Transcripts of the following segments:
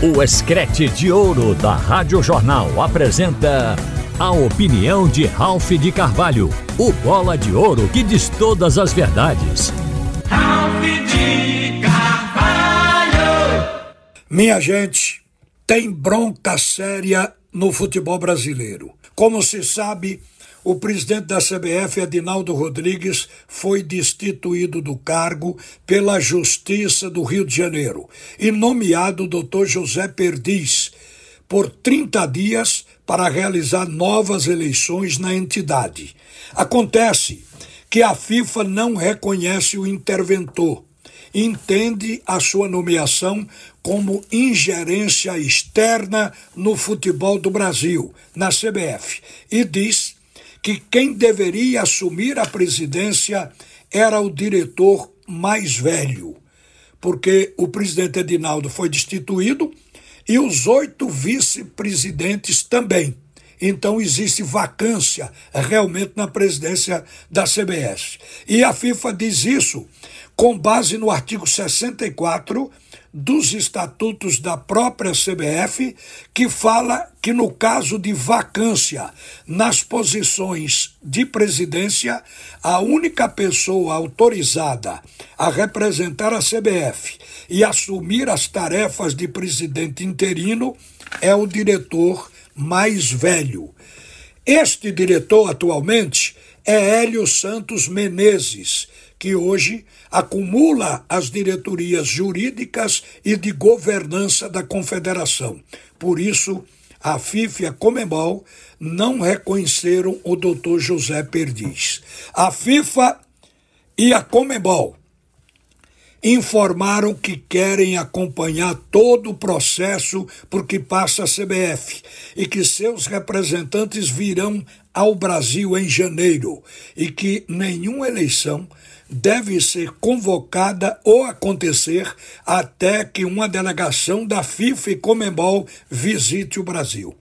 O Escrete de Ouro da Rádio Jornal apresenta a opinião de Ralph de Carvalho, o bola de ouro que diz todas as verdades. Ralph de Carvalho! Minha gente, tem bronca séria no futebol brasileiro. Como se sabe, o presidente da CBF, Edinaldo Rodrigues, foi destituído do cargo pela Justiça do Rio de Janeiro e nomeado o Dr. José Perdiz por 30 dias para realizar novas eleições na entidade. Acontece que a FIFA não reconhece o interventor entende a sua nomeação como ingerência externa no futebol do Brasil, na CBF, e diz que quem deveria assumir a presidência era o diretor mais velho, porque o presidente Edinaldo foi destituído e os oito vice-presidentes também. Então existe vacância realmente na presidência da CBS. E a FIFA diz isso com base no artigo 64 dos estatutos da própria CBF, que fala que no caso de vacância nas posições de presidência, a única pessoa autorizada a representar a CBF e assumir as tarefas de presidente interino é o diretor mais velho. Este diretor atualmente é Hélio Santos Menezes que hoje acumula as diretorias jurídicas e de governança da Confederação. Por isso, a FIFA e a Comembol não reconheceram o doutor José Perdiz. A FIFA e a Comembol informaram que querem acompanhar todo o processo por que passa a CBF e que seus representantes virão ao Brasil em janeiro e que nenhuma eleição deve ser convocada ou acontecer até que uma delegação da FIFA e Comembol visite o Brasil.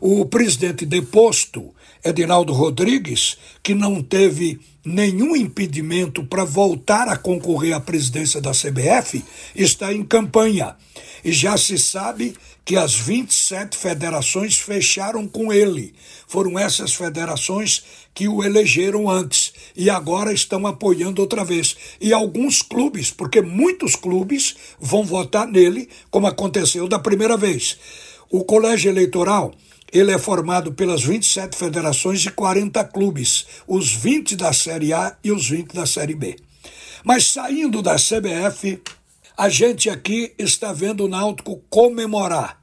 O presidente deposto, Edinaldo Rodrigues, que não teve nenhum impedimento para voltar a concorrer à presidência da CBF, está em campanha. E já se sabe que as 27 federações fecharam com ele. Foram essas federações que o elegeram antes e agora estão apoiando outra vez. E alguns clubes, porque muitos clubes vão votar nele, como aconteceu da primeira vez. O colégio eleitoral ele é formado pelas 27 federações de 40 clubes, os 20 da Série A e os 20 da Série B. Mas saindo da CBF, a gente aqui está vendo o Náutico comemorar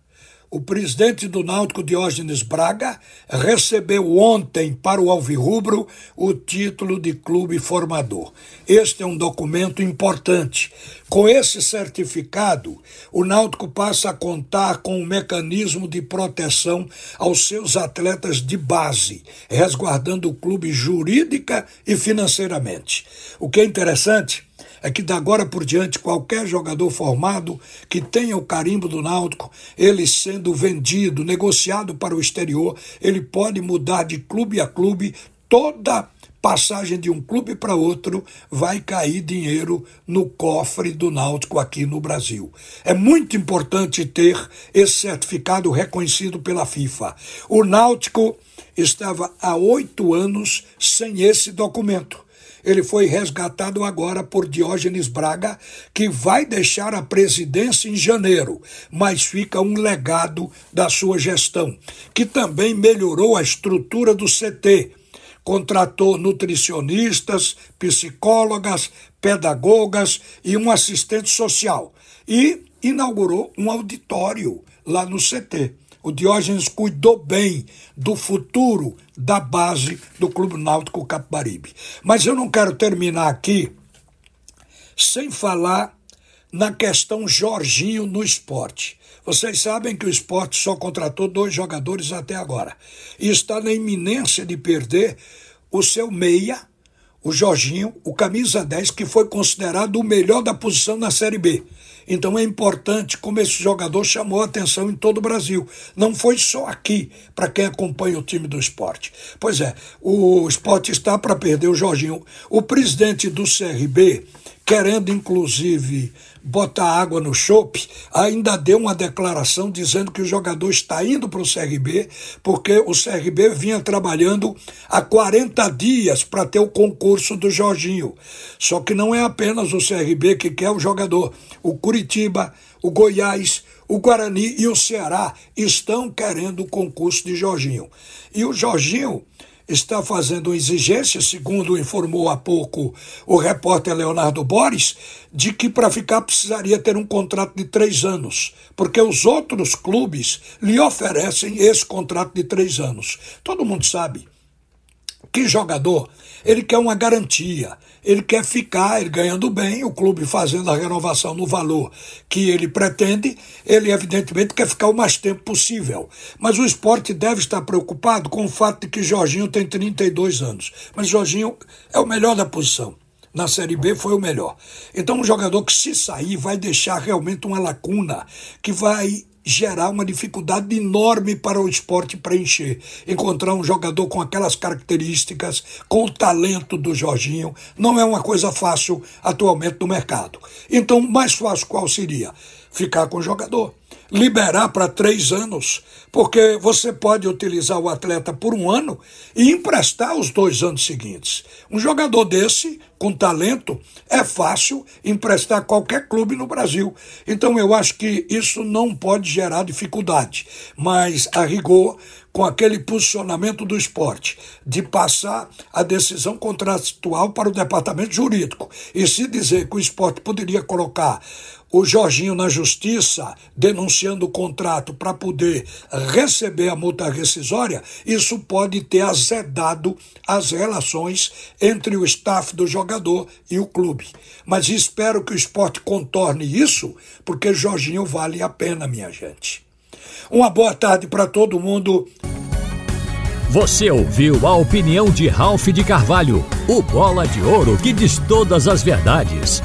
o presidente do Náutico, Diógenes Braga, recebeu ontem para o Alvirrubro o título de clube formador. Este é um documento importante. Com esse certificado, o Náutico passa a contar com um mecanismo de proteção aos seus atletas de base, resguardando o clube jurídica e financeiramente. O que é interessante é que da agora por diante qualquer jogador formado que tenha o carimbo do Náutico, ele sendo vendido, negociado para o exterior, ele pode mudar de clube a clube toda passagem de um clube para outro vai cair dinheiro no cofre do Náutico aqui no Brasil. É muito importante ter esse certificado reconhecido pela FIFA. O Náutico estava há oito anos sem esse documento. Ele foi resgatado agora por Diógenes Braga, que vai deixar a presidência em janeiro, mas fica um legado da sua gestão, que também melhorou a estrutura do CT. Contratou nutricionistas, psicólogas, pedagogas e um assistente social. E inaugurou um auditório lá no CT. O Diógenes cuidou bem do futuro da base do Clube Náutico Capibaribe. Mas eu não quero terminar aqui sem falar na questão Jorginho no esporte. Vocês sabem que o esporte só contratou dois jogadores até agora e está na iminência de perder o seu meia, o Jorginho, o camisa 10, que foi considerado o melhor da posição na Série B. Então é importante como esse jogador chamou a atenção em todo o Brasil. Não foi só aqui, para quem acompanha o time do esporte. Pois é, o esporte está para perder o Jorginho. O presidente do CRB, querendo inclusive botar água no chope, ainda deu uma declaração dizendo que o jogador está indo para o CRB, porque o CRB vinha trabalhando há 40 dias para ter o concurso do Jorginho. Só que não é apenas o CRB que quer o jogador. O Curitiba, o Goiás, o Guarani e o Ceará estão querendo o concurso de Jorginho. E o Jorginho está fazendo exigência, segundo informou há pouco o repórter Leonardo Borges, de que para ficar precisaria ter um contrato de três anos, porque os outros clubes lhe oferecem esse contrato de três anos. Todo mundo sabe que jogador ele quer uma garantia, ele quer ficar ele ganhando bem, o clube fazendo a renovação no valor que ele pretende, ele evidentemente quer ficar o mais tempo possível. Mas o esporte deve estar preocupado com o fato de que Jorginho tem 32 anos. Mas Jorginho é o melhor da posição na Série B foi o melhor. Então, um jogador que, se sair, vai deixar realmente uma lacuna que vai gerar uma dificuldade enorme para o esporte preencher. Encontrar um jogador com aquelas características, com o talento do Jorginho, não é uma coisa fácil atualmente no mercado. Então, mais fácil qual seria? Ficar com o jogador liberar para três anos, porque você pode utilizar o atleta por um ano e emprestar os dois anos seguintes. Um jogador desse, com talento, é fácil emprestar qualquer clube no Brasil. Então eu acho que isso não pode gerar dificuldade, mas a rigor, com aquele posicionamento do esporte de passar a decisão contratual para o departamento jurídico e se dizer que o esporte poderia colocar o Jorginho na justiça denunciando o contrato para poder receber a multa rescisória, isso pode ter azedado as relações entre o staff do jogador e o clube. Mas espero que o esporte contorne isso, porque Jorginho vale a pena, minha gente. Uma boa tarde para todo mundo. Você ouviu a opinião de Ralph de Carvalho, o bola de ouro que diz todas as verdades.